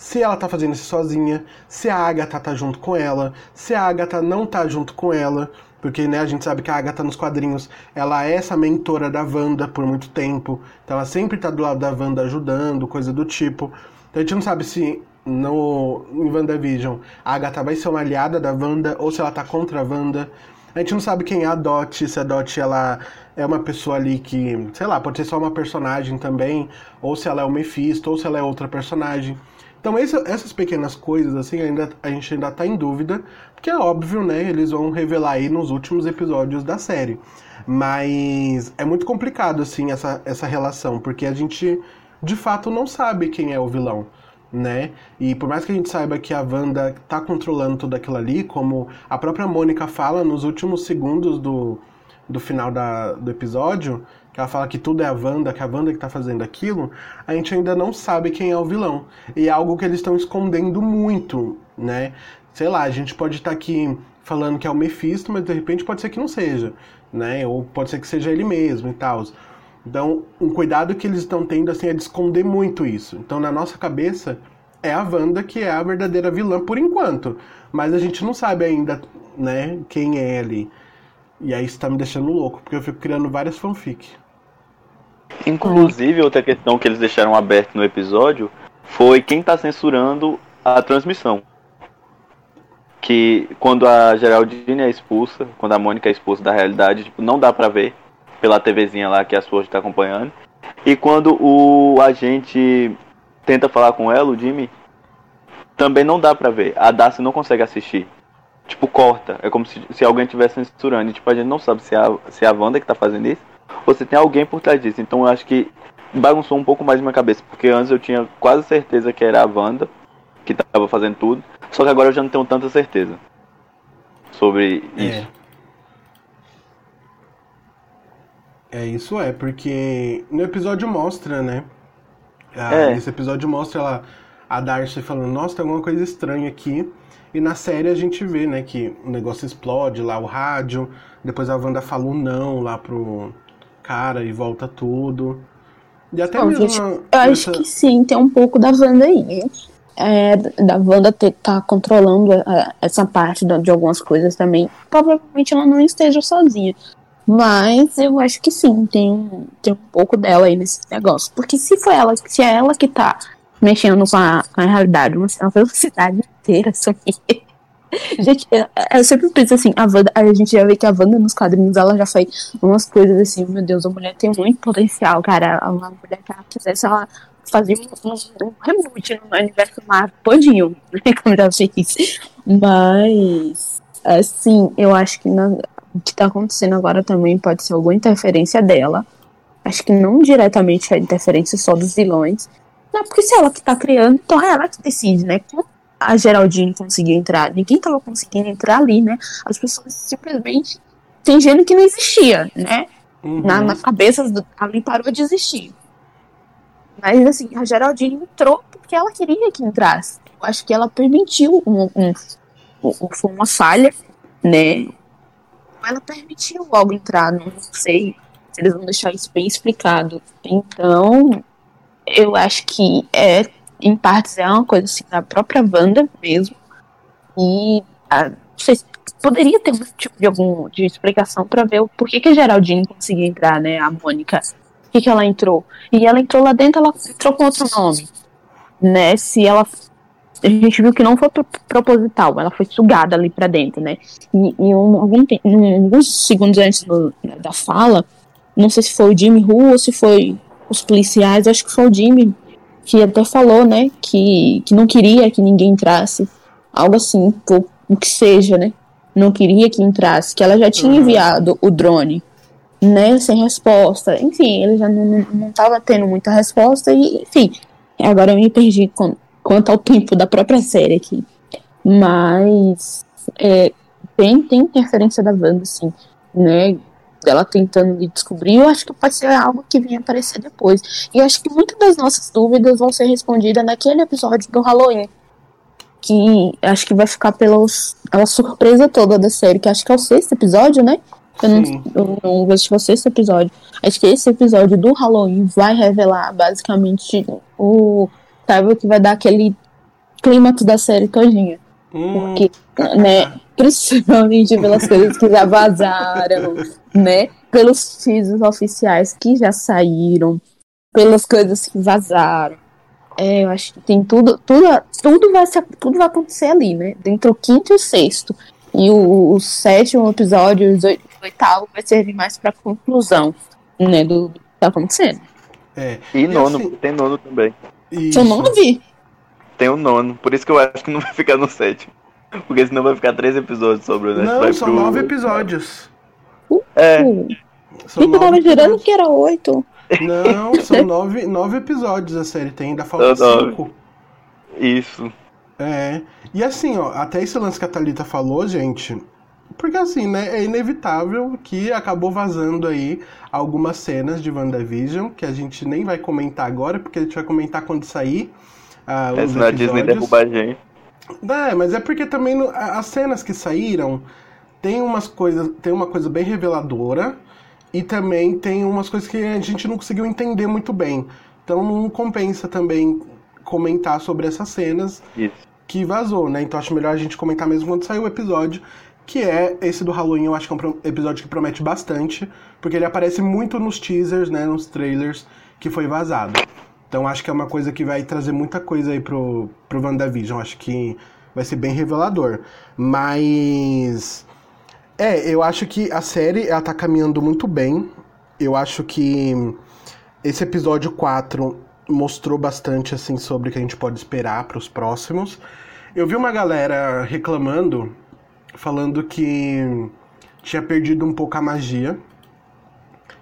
Speaker 1: se ela tá fazendo isso sozinha, se a Agatha tá junto com ela, se a Agatha não tá junto com ela, porque né, a gente sabe que a Agatha nos quadrinhos, ela é essa mentora da Wanda por muito tempo, então ela sempre tá do lado da Wanda ajudando, coisa do tipo. Então a gente não sabe se no em WandaVision a Agatha vai ser uma aliada da Wanda ou se ela tá contra a Wanda. A gente não sabe quem é a Dot, se a Dot ela é uma pessoa ali que, sei lá, pode ser só uma personagem também, ou se ela é o Mephisto, ou se ela é outra personagem. Então essas pequenas coisas, assim, ainda, a gente ainda tá em dúvida, porque é óbvio, né, eles vão revelar aí nos últimos episódios da série. Mas é muito complicado, assim, essa, essa relação, porque a gente, de fato, não sabe quem é o vilão, né? E por mais que a gente saiba que a Wanda tá controlando tudo aquilo ali, como a própria Mônica fala nos últimos segundos do, do final da, do episódio, que ela fala que tudo é a Wanda, que a Wanda que tá fazendo aquilo, a gente ainda não sabe quem é o vilão. E é algo que eles estão escondendo muito, né? Sei lá, a gente pode estar aqui falando que é o Mephisto, mas de repente pode ser que não seja, né? Ou pode ser que seja ele mesmo e tal. Então, um cuidado que eles estão tendo assim é de esconder muito isso. Então, na nossa cabeça, é a Wanda que é a verdadeira vilã por enquanto. Mas a gente não sabe ainda, né, quem é ali. E aí isso tá me deixando louco, porque eu fico criando várias fanfic.
Speaker 3: Inclusive, outra questão que eles deixaram aberto no episódio foi quem tá censurando a transmissão. Que quando a Geraldine é expulsa, quando a Mônica é expulsa da realidade, tipo, não dá pra ver pela TVzinha lá que a Sword tá acompanhando. E quando o agente tenta falar com ela, o Jimmy, também não dá pra ver. A Darcy não consegue assistir. Tipo, corta. É como se, se alguém estivesse censurando. E, tipo, a gente não sabe se é, a, se é a Wanda que tá fazendo isso ou se tem alguém por trás disso. Então eu acho que bagunçou um pouco mais minha cabeça. Porque antes eu tinha quase certeza que era a Wanda que tava fazendo tudo. Só que agora eu já não tenho tanta certeza sobre isso.
Speaker 1: É, isso é, porque no episódio mostra, né? Ah,
Speaker 3: É.
Speaker 1: Esse episódio mostra ela, a Darcy falando, nossa, tem alguma coisa estranha aqui. E na série a gente vê, né, que o negócio explode lá, o rádio. Depois a Wanda fala um não lá pro cara e volta tudo. E até
Speaker 2: Não,
Speaker 1: mesmo.
Speaker 2: gente, Eu acho
Speaker 1: nessa-
Speaker 2: que sim, tem um pouco da Wanda aí. É, da Wanda ter, tá controlando é, essa parte da- de algumas coisas também. Provavelmente ela não esteja sozinha. Mas eu acho que sim, tem, tem um pouco dela aí nesse negócio. Porque se foi ela, se é ela que tá mexendo com a, com a realidade, uma uma velocidade inteira, aqui. (laughs) Gente, eu, eu sempre penso assim, a Wanda, a gente já vê que a Wanda nos quadrinhos ela já faz umas coisas assim, meu Deus, a mulher tem muito potencial, cara. Uma mulher que ela quisesse, ela fazia um, um, um reboot no universo Marvel todinho, (laughs) né? Como já fez. Mas, assim, eu acho que na- o que tá acontecendo agora também pode ser alguma interferência dela. Acho que não diretamente a interferência só dos vilões. Não, porque se ela que tá criando, então é ela que decide, né? Como a Geraldine conseguiu entrar, ninguém tava conseguindo entrar ali, né? As pessoas simplesmente fingindo que não existia, né?
Speaker 1: Uhum.
Speaker 2: na, na cabeça do, ali parou de existir. Mas assim, a Geraldine entrou porque ela queria que entrasse. Eu acho que ela permitiu um, um- um- foi uma falha, né? Ela permitiu algo entrar, não sei se eles vão deixar isso bem explicado. Então, eu acho que é, em partes, é uma coisa assim da própria Wanda mesmo. E ah, não sei se poderia ter um tipo de algum de explicação pra ver o porquê que a Geraldine conseguiu entrar, né? A Mônica. Por que, que ela entrou? E ela entrou lá dentro, ela entrou com outro nome. Né? Se ela. A gente viu que não foi pro- proposital, ela foi sugada ali pra dentro, né? E, e um, algum, um- alguns segundos antes do- da fala, não sei se foi o Jimmy Who ou se foi os policiais, acho que foi o Jimmy, que até falou, né? Que, que não queria que ninguém entrasse. Algo assim, por- o que seja, né? não queria que entrasse, que ela já tinha
Speaker 1: Uhum.
Speaker 2: enviado o drone, né, sem resposta. Enfim, ele já não, não, não tava tendo muita resposta e, enfim, agora eu me perdi com- quanto ao tempo da própria série aqui. Mas é, tem, tem interferência da Wanda, sim, né, dela tentando descobrir, eu acho que pode ser algo que venha aparecer depois. E acho que muitas das nossas dúvidas vão ser respondidas naquele episódio do Halloween que acho que vai ficar pelos, pela surpresa toda da série, que acho que é o sexto episódio, né? Eu não, eu não vou assistir o sexto episódio. Acho que esse episódio do Halloween vai revelar basicamente o o que vai dar aquele clímax da série todinha.
Speaker 1: Hum,
Speaker 2: Porque, né, principalmente pelas coisas que já vazaram, né? Pelos teasers oficiais que já saíram, pelas coisas que vazaram. É, eu acho que tem tudo, tudo, tudo vai, se- tudo vai acontecer ali, né? Entre o quinto e o sexto. E o, o sétimo episódio, o oit- o oitavo, vai servir mais pra conclusão, né? Do, do que tá acontecendo.
Speaker 1: é.
Speaker 3: E nono,
Speaker 1: assim-
Speaker 3: tem nono também.
Speaker 1: Isso.
Speaker 2: Eu não vi.
Speaker 3: Tem o nono. Por isso que eu acho que não vai ficar no sétimo. Porque senão vai ficar três episódios sobrando. né?
Speaker 1: Não,
Speaker 3: vai
Speaker 1: são
Speaker 3: pro-
Speaker 1: nove episódios.
Speaker 3: É,
Speaker 2: O
Speaker 1: São
Speaker 2: eu tava
Speaker 1: episódios.
Speaker 2: que era oito.
Speaker 1: Não, são nove, nove episódios a série tem, ainda falta
Speaker 3: São nove.
Speaker 1: cinco.
Speaker 3: isso.
Speaker 1: É. E assim, ó, até esse lance que a Thalita falou, gente, Porque assim, né, é inevitável que acabou vazando aí algumas cenas de WandaVision, que a gente nem vai comentar agora, porque a gente vai comentar quando sair. Uh,
Speaker 3: é,
Speaker 1: os
Speaker 3: senão a Disney
Speaker 1: episódios.
Speaker 3: derruba a gente.
Speaker 1: É, mas é porque também no- as cenas que saíram tem umas coisas, tem uma coisa bem reveladora e também tem umas coisas que a gente não conseguiu entender muito bem. Então não compensa também comentar sobre essas cenas
Speaker 3: Isso.
Speaker 1: que vazou, né? Então acho melhor a gente comentar mesmo quando sair o episódio, que é esse do Halloween, eu acho que é um episódio que promete bastante, porque ele aparece muito nos teasers, né, nos trailers que foi vazado. Então acho que é uma coisa que vai trazer muita coisa aí pro, pro WandaVision, acho que vai ser bem revelador. Mas é, eu acho que a série ela tá caminhando muito bem. Eu acho que esse episódio 4 mostrou bastante assim sobre o que a gente pode esperar para os próximos. Eu vi uma galera reclamando, falando que tinha perdido um pouco a magia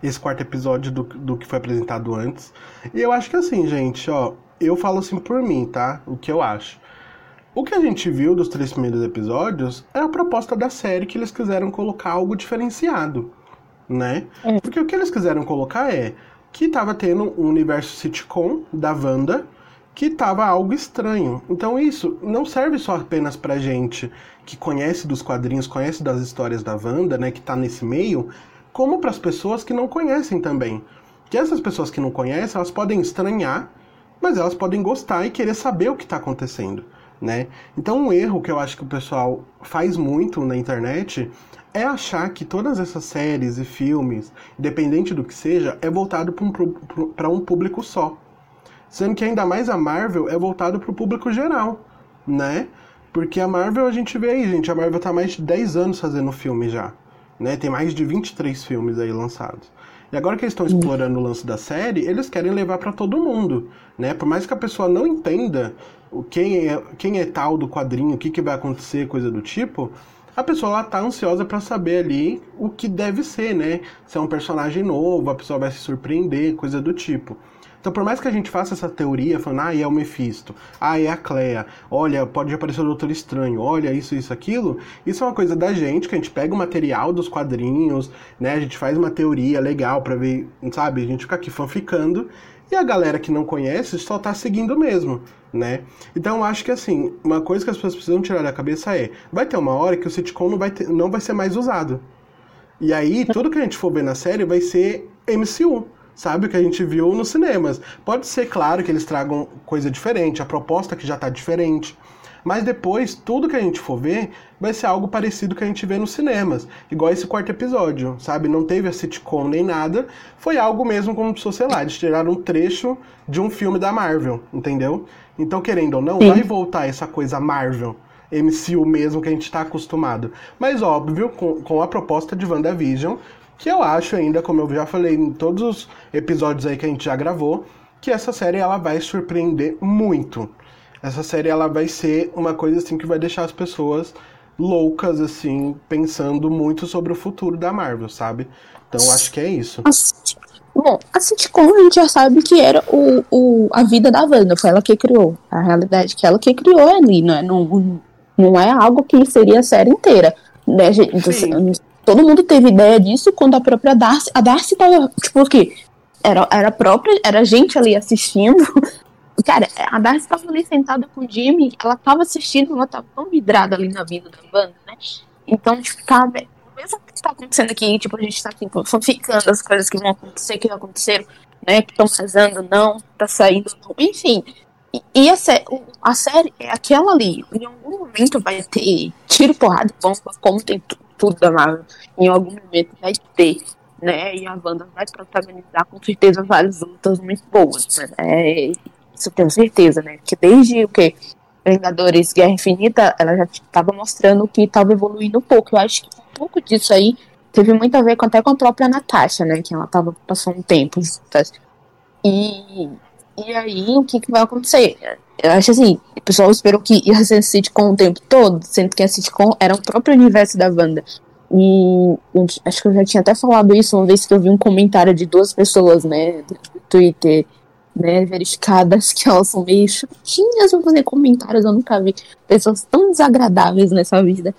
Speaker 1: esse quarto episódio do, do que foi apresentado antes. E eu acho que assim, gente, ó, eu falo assim por mim, tá? O que eu acho. O que a gente viu dos três primeiros episódios é a proposta da série que eles quiseram colocar algo diferenciado, né?
Speaker 2: É.
Speaker 1: Porque o que eles quiseram colocar é que tava tendo um universo sitcom da Wanda que tava algo estranho. Então isso não serve só apenas pra gente que conhece dos quadrinhos, conhece das histórias da Wanda, né, que tá nesse meio, como para as pessoas que não conhecem também. Que essas pessoas que não conhecem, elas podem estranhar, mas elas podem gostar e querer saber o que está acontecendo, né? Então um erro que eu acho que o pessoal faz muito na internet é achar que todas essas séries e filmes, independente do que seja, é voltado para um, um público só. Sendo que ainda mais a Marvel é voltado para o público geral, né? Porque a Marvel a gente vê aí, gente, a Marvel tá há mais de 10 anos fazendo filme já, né? Tem mais de 23 filmes aí lançados. E agora que eles estão explorando o lance da série, eles querem levar para todo mundo, né? Por mais que a pessoa não entenda quem é, quem é tal do quadrinho, o que, que vai acontecer, coisa do tipo, a pessoa ela tá ansiosa para saber ali o que deve ser, né? Se é um personagem novo, a pessoa vai se surpreender, coisa do tipo. Então, por mais que a gente faça essa teoria, falando, ah, é o Mephisto, ah, é a Clea, olha, pode aparecer o Doutor Estranho, olha, isso, isso, aquilo, isso é uma coisa da gente, que a gente pega o material dos quadrinhos, né, a gente faz uma teoria legal pra ver, sabe, a gente fica aqui fanficando, e a galera que não conhece só tá seguindo mesmo, né? Então eu acho que assim, uma coisa que as pessoas precisam tirar da cabeça é, vai ter uma hora que o sitcom não vai, ter, não vai ser mais usado. E aí, tudo que a gente for ver na série vai ser MCU, sabe? O que a gente viu nos cinemas. Pode ser, claro, que eles tragam coisa diferente, a proposta que já tá diferente. Mas depois, tudo que a gente for ver vai ser algo parecido que a gente vê nos cinemas. Igual esse quarto episódio, sabe? Não teve a sitcom nem nada. Foi algo mesmo como se fosse, sei lá, eles tiraram um trecho de um filme da Marvel, entendeu? Então, querendo ou não,
Speaker 2: Sim.
Speaker 1: vai voltar essa coisa Marvel. MCU mesmo que a gente está acostumado. Mas óbvio, com, com a proposta de WandaVision, que eu acho ainda, como eu já falei em todos os episódios aí que a gente já gravou, que essa série ela vai surpreender muito. Essa série ela vai ser uma coisa assim que vai deixar as pessoas loucas assim, pensando muito sobre o futuro da Marvel, sabe? Então acho que é isso.
Speaker 2: Bom, a sitcom a gente já sabe que era o, o, a vida da Wanda, foi ela que criou. A realidade que ela que criou ali, não é, não, não é algo que seria a série inteira. Né, gente?
Speaker 1: Sim.
Speaker 2: Todo mundo teve ideia disso quando a própria Darcy. A Darcy tava, tipo, o quê? Era, era própria, era gente ali assistindo. (laughs) Cara, a Darcy tava ali sentada com o Jimmy, ela tava assistindo, ela tava tão vidrada ali na vida da Wanda, né? Então, tipo, tá, mesmo que tá acontecendo aqui, tipo, a gente tá aqui fanficando as coisas que vão acontecer, que aconteceram, né? Que estão casando, não, tá saindo, não, enfim. E, e a, sé a série é aquela ali. Em algum momento vai ter tiro, porrada, e bomba, como tem tu- tudo da Marvel. Em algum momento vai ter, né? E a Wanda vai protagonizar com certeza várias lutas muito boas, né? É, isso eu tenho certeza, né? Porque desde o que? Vingadores Guerra Infinita, ela já estava mostrando que estava evoluindo um pouco. Eu acho que um pouco disso aí teve muito a ver com, até com a própria Natasha, né? Que ela tava passando um tempo. E, e aí, o que, que vai acontecer? Eu acho assim, o pessoal esperou que ia ser sitcom o tempo todo, sendo que a sitcom era o próprio universo da Wanda. E acho que eu já tinha até falado isso uma vez que eu vi um comentário de duas pessoas, né, do Twitter, né, verificadas (laughs) que elas são meio chatinhas pra fazer comentários. Eu nunca vi pessoas tão desagradáveis nessa vida.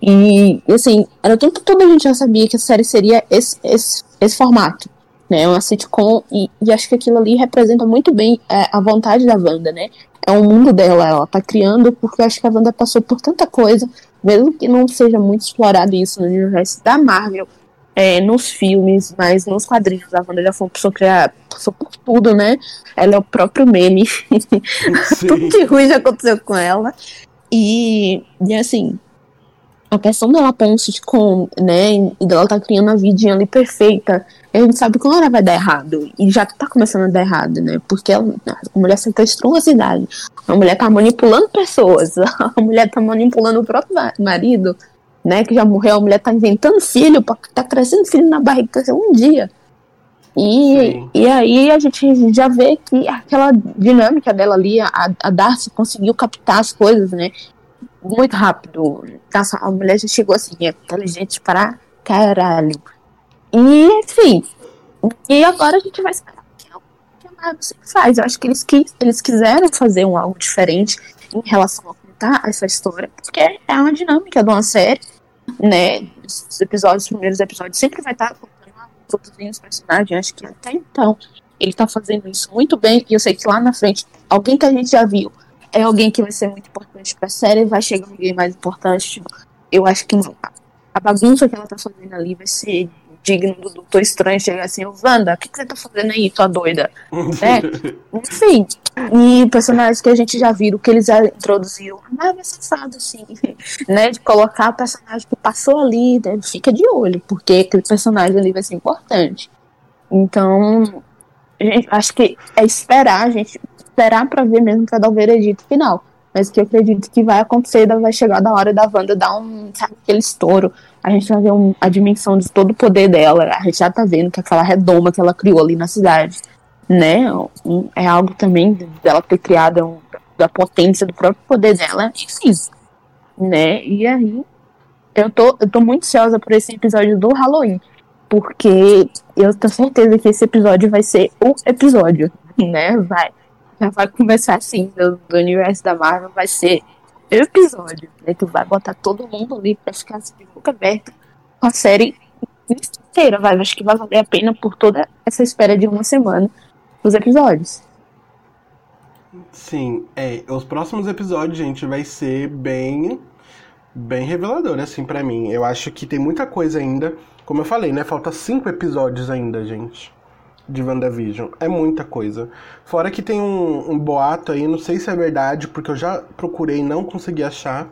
Speaker 2: E, assim, era tudo que toda a gente já sabia que a série seria esse, esse, esse formato, né? Uma sitcom, e, e acho que aquilo ali representa muito bem é, a vontade da Wanda, né? É o mundo dela, ela tá criando, porque eu acho que a Wanda passou por tanta coisa, mesmo que não seja muito explorado isso no universo da Marvel, é, nos filmes, mas nos quadrinhos, a Wanda já foi uma pessoa que já passou por tudo, né? Ela é o próprio meme. (laughs) tudo de ruim já aconteceu com ela. E, e assim, a questão dela pôr um sitcom, né, e dela tá criando a vidinha ali perfeita, a gente sabe que uma hora vai dar errado, e já tá começando a dar errado, né, porque ela, a mulher sequestrou a cidade, a mulher tá manipulando pessoas, (laughs) a mulher tá manipulando o próprio marido, né, que já morreu, a mulher tá inventando filho, tá crescendo filho na barriga, cresceu um dia. E, e aí a gente já vê que aquela dinâmica dela ali, a, a Darcy conseguiu captar as coisas, né? Muito rápido. Nossa, a mulher já chegou assim, é inteligente para caralho. E, enfim. E agora a gente vai esperar que é o que a Marvel sempre faz. Eu acho que eles, quis, eles quiseram fazer um algo diferente em relação a contar essa história, porque é uma dinâmica de uma série, né? Os episódios, os primeiros episódios, sempre vai estar contando todos os personagens. Acho que até então ele tá fazendo isso muito bem. E eu sei que lá na frente, alguém que a gente já viu é alguém que vai ser muito importante pra série, vai chegar alguém mais importante. Eu acho que a bagunça que ela tá fazendo ali vai ser digno do Doutor Estranho chegar assim, Wanda, o que, que você tá fazendo aí, tua doida? (laughs) é, enfim, e personagens que a gente já viu, que eles já introduziram, mas é sensado, assim, (laughs) né, de colocar o personagem que passou ali, né, fica de olho, porque aquele personagem ali vai ser importante. Então, acho que é esperar a gente esperar para ver mesmo para dar o veredito final. Mas que eu acredito que vai acontecer, vai chegar da hora da Wanda dar um, sabe, aquele estouro. A gente vai ver um, a dimensão de todo o poder dela. A gente já tá vendo que aquela redoma que ela criou ali na cidade, né? Um, é algo também dela ter criado um, da potência do próprio poder dela, enfim. Né? E aí, eu tô, eu tô muito ansiosa por esse episódio do Halloween. Porque eu tenho certeza que esse episódio vai ser o episódio, né? Vai vai começar assim, do, do universo da Marvel, vai ser episódio. Né? Tu vai botar todo mundo ali pra ficar assim, de boca aberta com a série inteira, vai. Acho que vai valer a pena por toda essa espera de uma semana os episódios.
Speaker 1: Sim, é. Os próximos episódios, gente, vai ser bem. Bem revelador, assim, para mim. Eu acho que tem muita coisa ainda. Como eu falei, né? Falta cinco episódios ainda, gente de WandaVision. É muita coisa. Fora que tem um, um, boato aí, não sei se é verdade, porque eu já procurei e não consegui achar,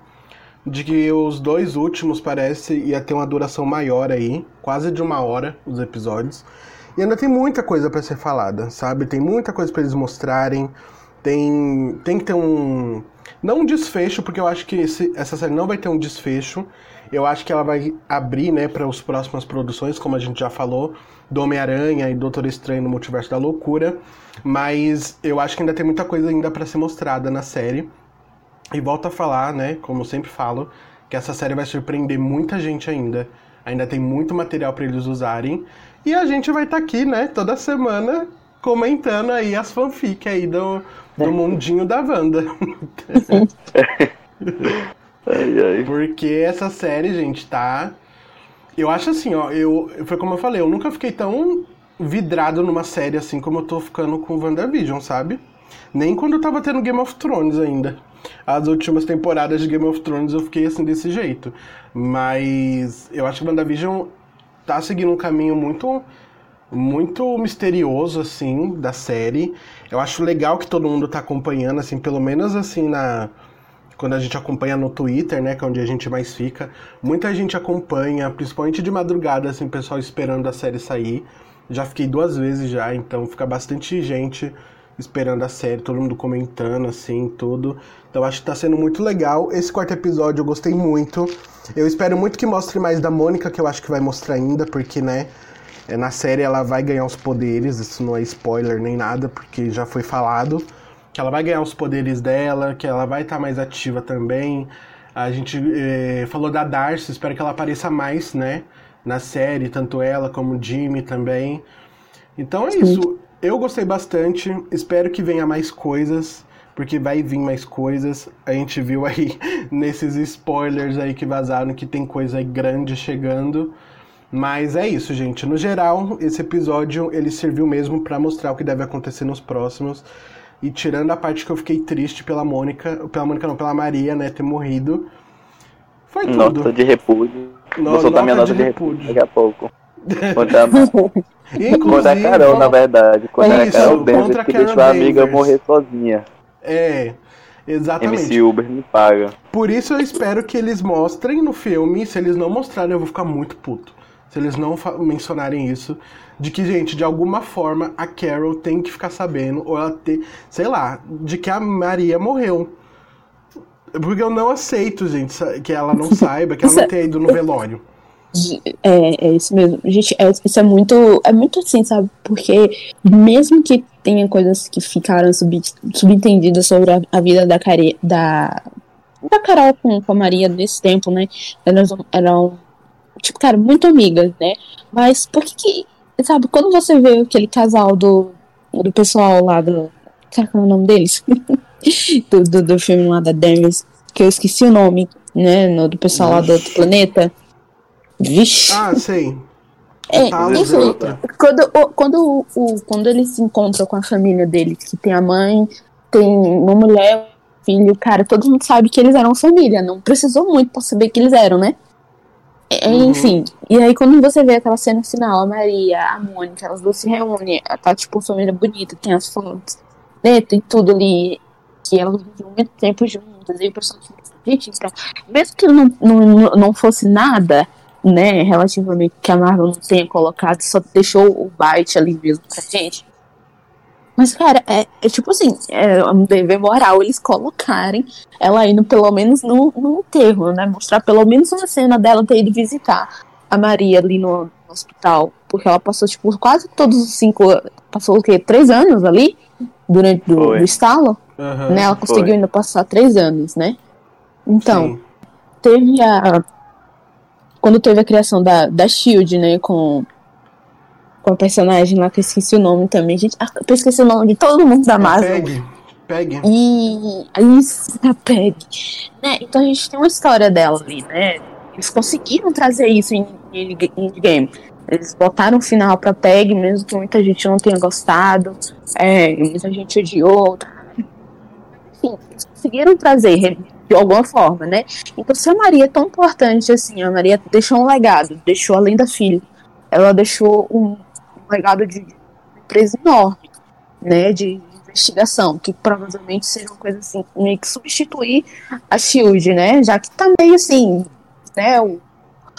Speaker 1: de que os dois últimos parece ia ter uma duração maior aí, quase de uma hora os episódios. E ainda tem muita coisa para ser falada, sabe? Tem muita coisa para eles mostrarem. Tem, tem que ter um. Não um desfecho, porque eu acho que esse, essa série não vai ter um desfecho. Eu acho que ela vai abrir, né, para as próximas produções, como a gente já falou do Homem-Aranha e Doutor Estranho no Multiverso da Loucura, mas eu acho que ainda tem muita coisa ainda para ser mostrada na série. E volto a falar, né, como eu sempre falo, que essa série vai surpreender muita gente ainda. Ainda tem muito material para eles usarem. E a gente vai estar tá aqui, né, toda semana comentando aí as fanfic aí do, do mundinho da Wanda. (laughs) (laughs) ai, ai. Porque essa série, gente, tá eu acho assim, ó, eu, foi como eu falei, eu nunca fiquei tão vidrado numa série assim como eu tô ficando com WandaVision, sabe? Nem quando eu tava tendo Game of Thrones ainda. As últimas temporadas de Game of Thrones eu fiquei assim desse jeito. Mas eu acho que WandaVision tá seguindo um caminho muito muito misterioso assim da série. Eu acho legal que todo mundo tá acompanhando assim, pelo menos assim na quando a gente acompanha no Twitter, né, que é onde a gente mais fica, muita gente acompanha, principalmente de madrugada, assim, pessoal esperando a série sair. Já fiquei duas vezes já, então fica bastante gente esperando a série, todo mundo comentando, assim, tudo. Então acho que tá sendo muito legal. Esse quarto episódio eu gostei muito. Eu espero muito que mostre mais da Mônica, que eu acho que vai mostrar ainda, porque, né, é, na série ela vai ganhar os poderes, isso não é spoiler nem nada, porque já foi falado que ela vai ganhar os poderes dela, que ela vai estar tá mais ativa também. A gente eh, falou da Darcy, espero que ela apareça mais, né? Na série, tanto ela como o Jimmy também. Então é isso. eu gostei bastante. Espero que venha mais coisas. Porque vai vir mais coisas. A gente viu aí (laughs) nesses spoilers aí que vazaram que tem coisa grande chegando. Mas é isso, gente. No geral, esse episódio ele serviu mesmo pra mostrar o que deve acontecer nos próximos. E tirando a parte que eu fiquei triste pela Mônica, pela Mônica não, pela Maria, né, ter morrido. Foi tudo.
Speaker 3: Nota de repúdio.
Speaker 1: No-
Speaker 3: Vou soltar minha
Speaker 1: nota de
Speaker 3: de
Speaker 1: repúdio.
Speaker 3: repúdio daqui a pouco. (laughs) Contra, contra a Carol, na verdade. Contra
Speaker 1: Isso,
Speaker 3: a Carol Denver, que deixou a amiga morrer sozinha.
Speaker 1: É, exatamente.
Speaker 3: MC Uber me paga.
Speaker 1: Por isso eu espero que eles mostrem no filme. Se eles não mostrarem, eu vou ficar muito puto. Se eles não mencionarem isso. De que, gente, de alguma forma a Carol tem que ficar sabendo, ou ela ter, sei lá, de que a Maria morreu. Porque eu não aceito, gente, que ela não (laughs) saiba, que ela não tenha ido no velório.
Speaker 2: É, é isso mesmo. Gente, é, isso é muito, é muito assim, sabe? Porque mesmo que tenha coisas que ficaram sub, subentendidas sobre a, a vida da, Care, da, da Carol com, com a Maria nesse tempo, né? Elas eram, tipo, cara, muito amigas, né? Mas por que que, sabe, quando você vê aquele casal do, do pessoal lá do. Cara, qual é o nome deles? (laughs) do, do, do filme lá da Denver, que eu esqueci o nome, né? no- do pessoal lá do outro planeta. Vixe.
Speaker 1: Ah, sei.
Speaker 2: É,
Speaker 1: Tá,
Speaker 2: enfim, quando, o- quando, o- quando eles se encontram com a família deles, que tem a mãe, tem uma mulher, um filho, cara, todo mundo sabe que eles eram família, não precisou muito pra saber que eles eram, né? É,
Speaker 1: Uhum.
Speaker 2: Enfim, e aí quando você vê aquela cena final, a Maria, a Mônica, elas duas se reúnem, tá tipo família bonita, tem as fotos, né? Tem tudo ali, que elas viviam muito tempo juntas, e o pessoal fica assim, gente, então, mesmo que não, não, não fosse nada, né, relativamente que a Marvel não tenha colocado, só deixou o Byte ali mesmo pra gente. Mas, cara, é, é tipo assim, é um dever moral eles colocarem ela indo pelo menos no, no enterro, né? Mostrar pelo menos uma cena dela ter ido visitar a Maria ali no, no hospital. Porque ela passou, tipo, quase todos os cinco. Passou o quê? Três anos ali? Durante do, do estalo?
Speaker 1: Aham,
Speaker 2: né? Ela conseguiu
Speaker 3: foi.
Speaker 2: ainda passar três anos, né? Então,
Speaker 1: sim.
Speaker 2: teve a. Quando teve a criação da, da Shield, né? Com, com a personagem lá, que eu esqueci o nome também. Gente, ah, eu esqueci o nome de todo mundo da Marvel.
Speaker 1: Pegue, pegue.
Speaker 2: E isso, a (laughs) Peg. Né? Então a gente tem uma história dela ali, né? Eles conseguiram trazer isso em Endgame. Eles botaram um final pra Peg, mesmo que muita gente não tenha gostado. É, muita gente odiou. Enfim, eles conseguiram trazer de alguma forma, né? Então se a Maria é tão importante assim, a Maria deixou um legado, deixou além da filha, ela deixou um legado de uma empresa enorme, né? De investigação, que provavelmente seria uma coisa assim, meio que substituir a Shield, né? Já que tá meio assim, né? O,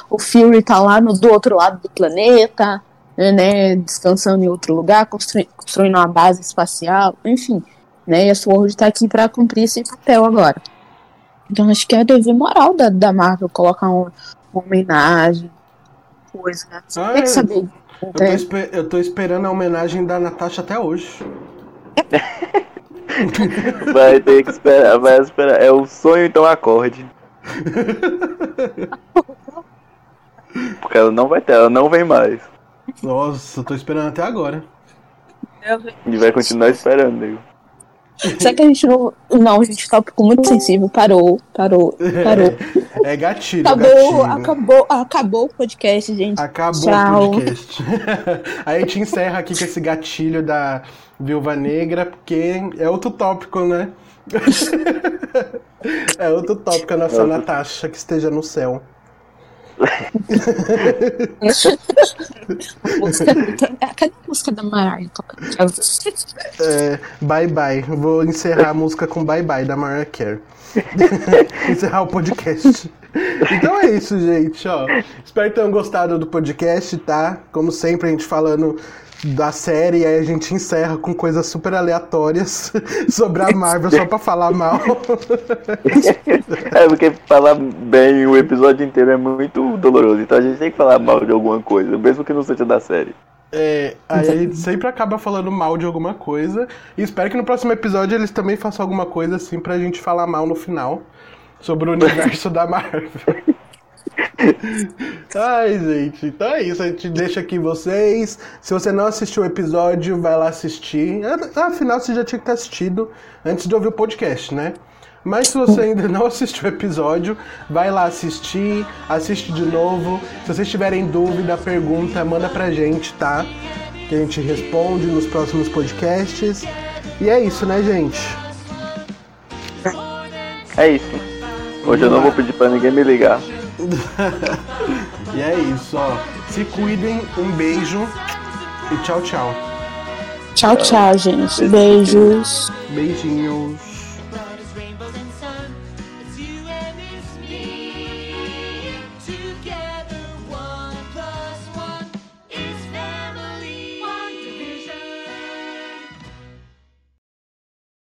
Speaker 2: o Fury tá lá no, do outro lado do planeta, né? Descansando em outro lugar, construi, construindo uma base espacial, enfim, né? E a Sword tá aqui pra cumprir esse papel agora. Então acho que é dever moral da, da Marvel colocar um- uma homenagem, coisa, né? Você
Speaker 1: Ah,
Speaker 2: tem que
Speaker 1: é.
Speaker 2: saber.
Speaker 1: Eu tô,
Speaker 2: né?
Speaker 1: espe- eu tô esperando a homenagem da Natasha até hoje. (laughs)
Speaker 3: Vai ter que esperar, vai esperar. É o sonho, então acorde. Porque ela não vai ter, ela não vem mais.
Speaker 1: Nossa, eu tô esperando até agora.
Speaker 3: E vai continuar esperando, nego.
Speaker 2: Será que a gente não. Não, gente, tópico muito sensível. Parou, parou, (laughs) parou.
Speaker 1: É gatilho,
Speaker 2: Acabou,
Speaker 1: gatilho.
Speaker 2: acabou, acabou o podcast, gente.
Speaker 1: Acabou
Speaker 2: Tchau.
Speaker 1: o podcast. Aí (laughs) a gente encerra aqui com esse gatilho da Viúva Negra, porque é outro tópico, né? (laughs) é outro tópico a nossa Natasha que esteja no céu.
Speaker 2: Música, da Mariah tocando?
Speaker 1: É, bye bye. Vou encerrar a música com bye bye da Mariah Carey. (laughs) encerrar o podcast. Então é isso, gente. Ó, espero que tenham gostado do podcast, tá? Como sempre, a gente falando da série, aí a gente encerra com coisas super aleatórias (laughs) sobre a Marvel só pra falar mal.
Speaker 3: É porque falar bem o episódio inteiro é muito doloroso. Então a gente tem que falar mal de alguma coisa, mesmo que não seja da série.
Speaker 1: É, aí sempre acaba falando mal de alguma coisa. E espero que no próximo episódio eles também façam alguma coisa assim pra gente falar mal no final sobre o universo da Marvel. (laughs) Ai, gente, então é isso. A gente deixa aqui vocês. Se você não assistiu o episódio, vai lá assistir. Afinal, você já tinha que ter assistido antes de ouvir o podcast, né? Mas se você ainda não (laughs) assistiu o episódio, vai lá assistir, assiste de novo. Se vocês tiverem dúvida, pergunta, manda pra gente, tá? Que a gente responde nos próximos podcasts. E é isso, né, gente?
Speaker 3: É isso. Hoje eu não vou pedir pra ninguém me ligar. (laughs)
Speaker 1: e é isso, ó. Se cuidem, um beijo e tchau, tchau.
Speaker 2: Tchau, tchau, gente. Beijos.
Speaker 1: Beijinhos.